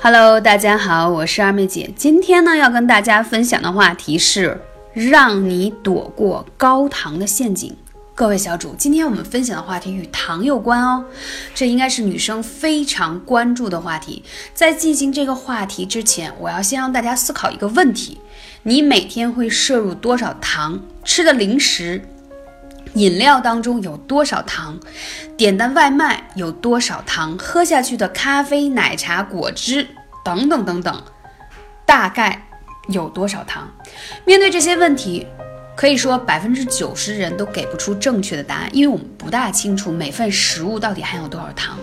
Hello，大家好，我是二妹姐。今天呢，要跟大家分享的话题是让你躲过高糖的陷阱。各位小主，今天我们分享的话题与糖有关哦，这应该是女生非常关注的话题。在进行这个话题之前，我要先让大家思考一个问题：你每天会摄入多少糖？吃的零食？饮料当中有多少糖？点的外卖有多少糖？喝下去的咖啡、奶茶、果汁等等等等，大概有多少糖？面对这些问题。可以说百分之九十人都给不出正确的答案，因为我们不大清楚每份食物到底含有多少糖。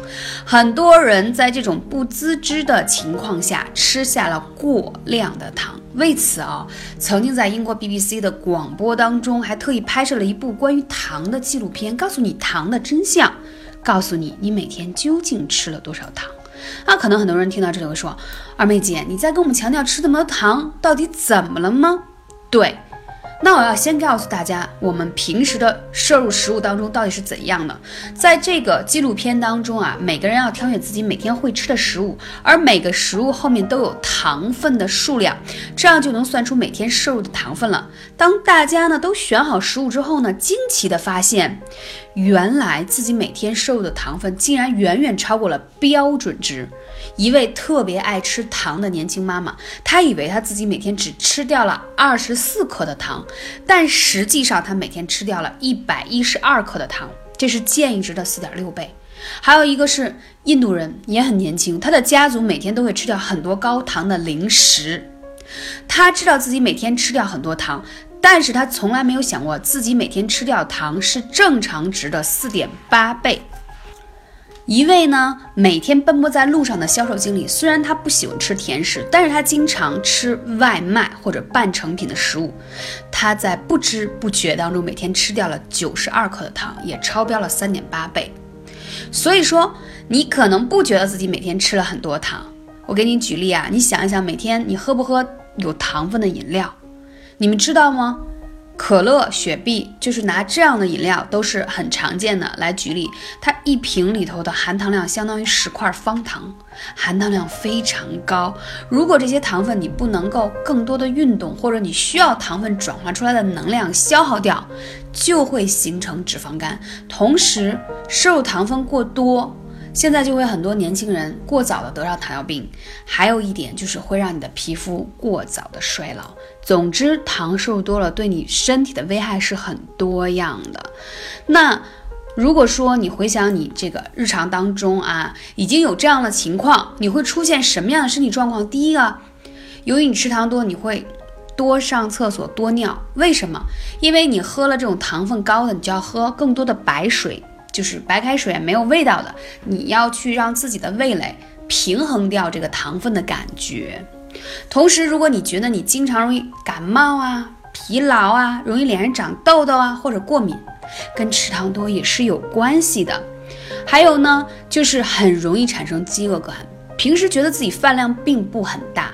很多人在这种不自知的情况下吃下了过量的糖。为此啊，曾经在英国 BBC 的广播当中还特意拍摄了一部关于糖的纪录片，告诉你糖的真相，告诉你你每天究竟吃了多少糖。那可能很多人听到这里会说：“二妹姐，你在跟我们强调吃这么多糖，到底怎么了吗？”对。那我要先告诉大家，我们平时的摄入食物当中到底是怎样的。在这个纪录片当中啊，每个人要挑选自己每天会吃的食物，而每个食物后面都有糖分的数量，这样就能算出每天摄入的糖分了。当大家呢都选好食物之后呢，惊奇的发现，原来自己每天摄入的糖分竟然远远超过了标准值。一位特别爱吃糖的年轻妈妈，她以为她自己每天只吃掉了二十四克的糖，但实际上她每天吃掉了一百一十二克的糖，这是建议值的四点六倍。还有一个是印度人，也很年轻，他的家族每天都会吃掉很多高糖的零食，他知道自己每天吃掉很多糖，但是他从来没有想过自己每天吃掉糖是正常值的四点八倍。一位呢，每天奔波在路上的销售经理，虽然他不喜欢吃甜食，但是他经常吃外卖或者半成品的食物。他在不知不觉当中，每天吃掉了九十二克的糖，也超标了三点八倍。所以说，你可能不觉得自己每天吃了很多糖。我给你举例啊，你想一想，每天你喝不喝有糖分的饮料？你们知道吗？可乐、雪碧，就是拿这样的饮料都是很常见的。来举例，它一瓶里头的含糖量相当于十块方糖，含糖量非常高。如果这些糖分你不能够更多的运动，或者你需要糖分转化出来的能量消耗掉，就会形成脂肪肝。同时，摄入糖分过多。现在就会很多年轻人过早的得上糖尿病，还有一点就是会让你的皮肤过早的衰老。总之，糖摄入多了对你身体的危害是很多样的。那如果说你回想你这个日常当中啊，已经有这样的情况，你会出现什么样的身体状况？第一个，由于你吃糖多，你会多上厕所、多尿。为什么？因为你喝了这种糖分高的，你就要喝更多的白水。就是白开水没有味道的，你要去让自己的味蕾平衡掉这个糖分的感觉。同时，如果你觉得你经常容易感冒啊、疲劳啊、容易脸上长痘痘啊或者过敏，跟吃糖多也是有关系的。还有呢，就是很容易产生饥饿感，平时觉得自己饭量并不很大。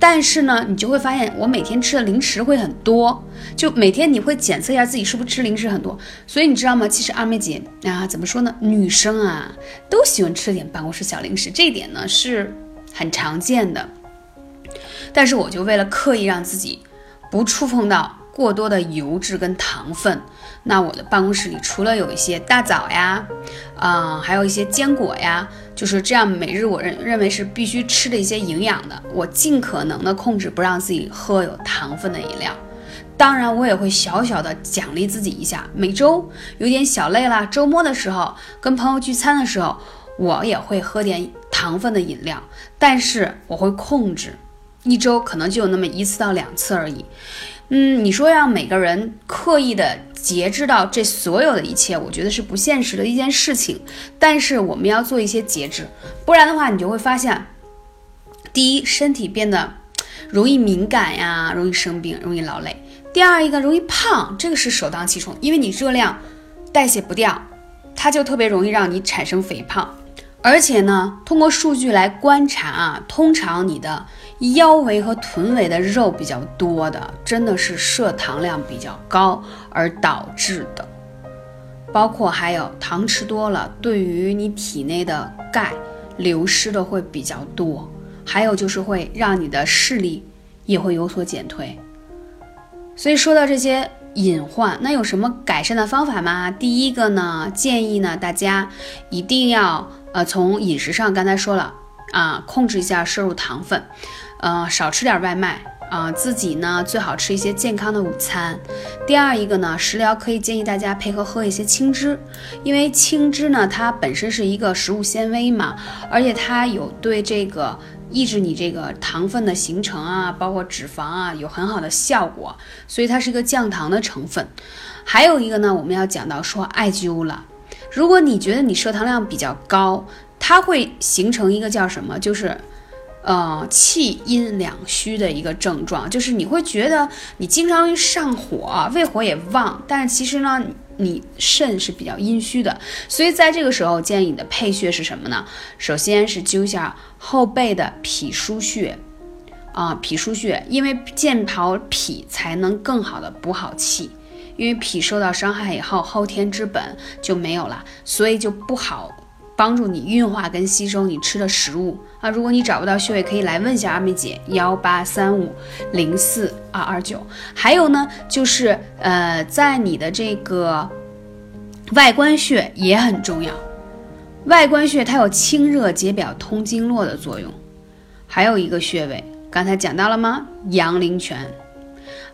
但是呢，你就会发现我每天吃的零食会很多，就每天你会检测一下自己是不是吃零食很多。所以你知道吗？其实二妹姐啊，怎么说呢？女生啊都喜欢吃点办公室小零食，这一点呢是很常见的。但是我就为了刻意让自己不触碰到。过多的油脂跟糖分，那我的办公室里除了有一些大枣呀，啊，还有一些坚果呀，就是这样。每日我认认为是必须吃的一些营养的，我尽可能的控制不让自己喝有糖分的饮料。当然，我也会小小的奖励自己一下，每周有点小累了，周末的时候跟朋友聚餐的时候，我也会喝点糖分的饮料，但是我会控制，一周可能就有那么一次到两次而已。嗯，你说让每个人刻意的节制到这所有的一切，我觉得是不现实的一件事情。但是我们要做一些节制，不然的话，你就会发现，第一，身体变得容易敏感呀，容易生病，容易劳累；第二，一个容易胖，这个是首当其冲，因为你热量代谢不掉，它就特别容易让你产生肥胖。而且呢，通过数据来观察啊，通常你的腰围和臀围的肉比较多的，真的是摄糖量比较高而导致的。包括还有糖吃多了，对于你体内的钙流失的会比较多。还有就是会让你的视力也会有所减退。所以说到这些隐患，那有什么改善的方法吗？第一个呢，建议呢大家一定要呃从饮食上，刚才说了啊，控制一下摄入糖分，呃少吃点外卖啊，自己呢最好吃一些健康的午餐。第二一个呢，食疗可以建议大家配合喝一些青汁，因为青汁呢它本身是一个食物纤维嘛，而且它有对这个。抑制你这个糖分的形成啊，包括脂肪啊，有很好的效果，所以它是一个降糖的成分。还有一个呢，我们要讲到说艾灸了。如果你觉得你摄糖量比较高，它会形成一个叫什么，就是呃气阴两虚的一个症状，就是你会觉得你经常上火，胃火也旺，但是其实呢。你肾是比较阴虚的，所以在这个时候建议你的配穴是什么呢？首先是灸一下后背的脾腧穴，啊，脾腧穴，因为健跑脾才能更好的补好气，因为脾受到伤害以后，后天之本就没有了，所以就不好帮助你运化跟吸收你吃的食物啊。如果你找不到穴位，可以来问一下二妹姐，幺八三五零四二二九。还有呢，就是呃，在你的这个。外关穴也很重要，外关穴它有清热解表、通经络的作用。还有一个穴位，刚才讲到了吗？阳陵泉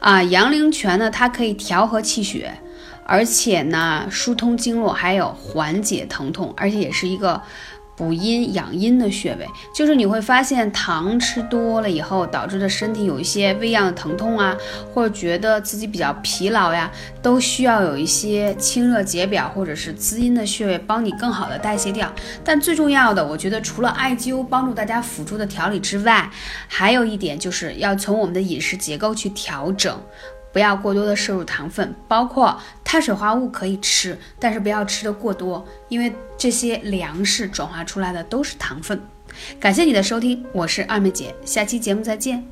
啊，阳陵泉呢，它可以调和气血，而且呢疏通经络，还有缓解疼痛，而且也是一个。补阴养阴的穴位，就是你会发现糖吃多了以后导致的身体有一些微样的疼痛啊，或者觉得自己比较疲劳呀，都需要有一些清热解表或者是滋阴的穴位帮你更好的代谢掉。但最重要的，我觉得除了艾灸帮助大家辅助的调理之外，还有一点就是要从我们的饮食结构去调整。不要过多的摄入糖分，包括碳水化合物可以吃，但是不要吃的过多，因为这些粮食转化出来的都是糖分。感谢你的收听，我是二妹姐，下期节目再见。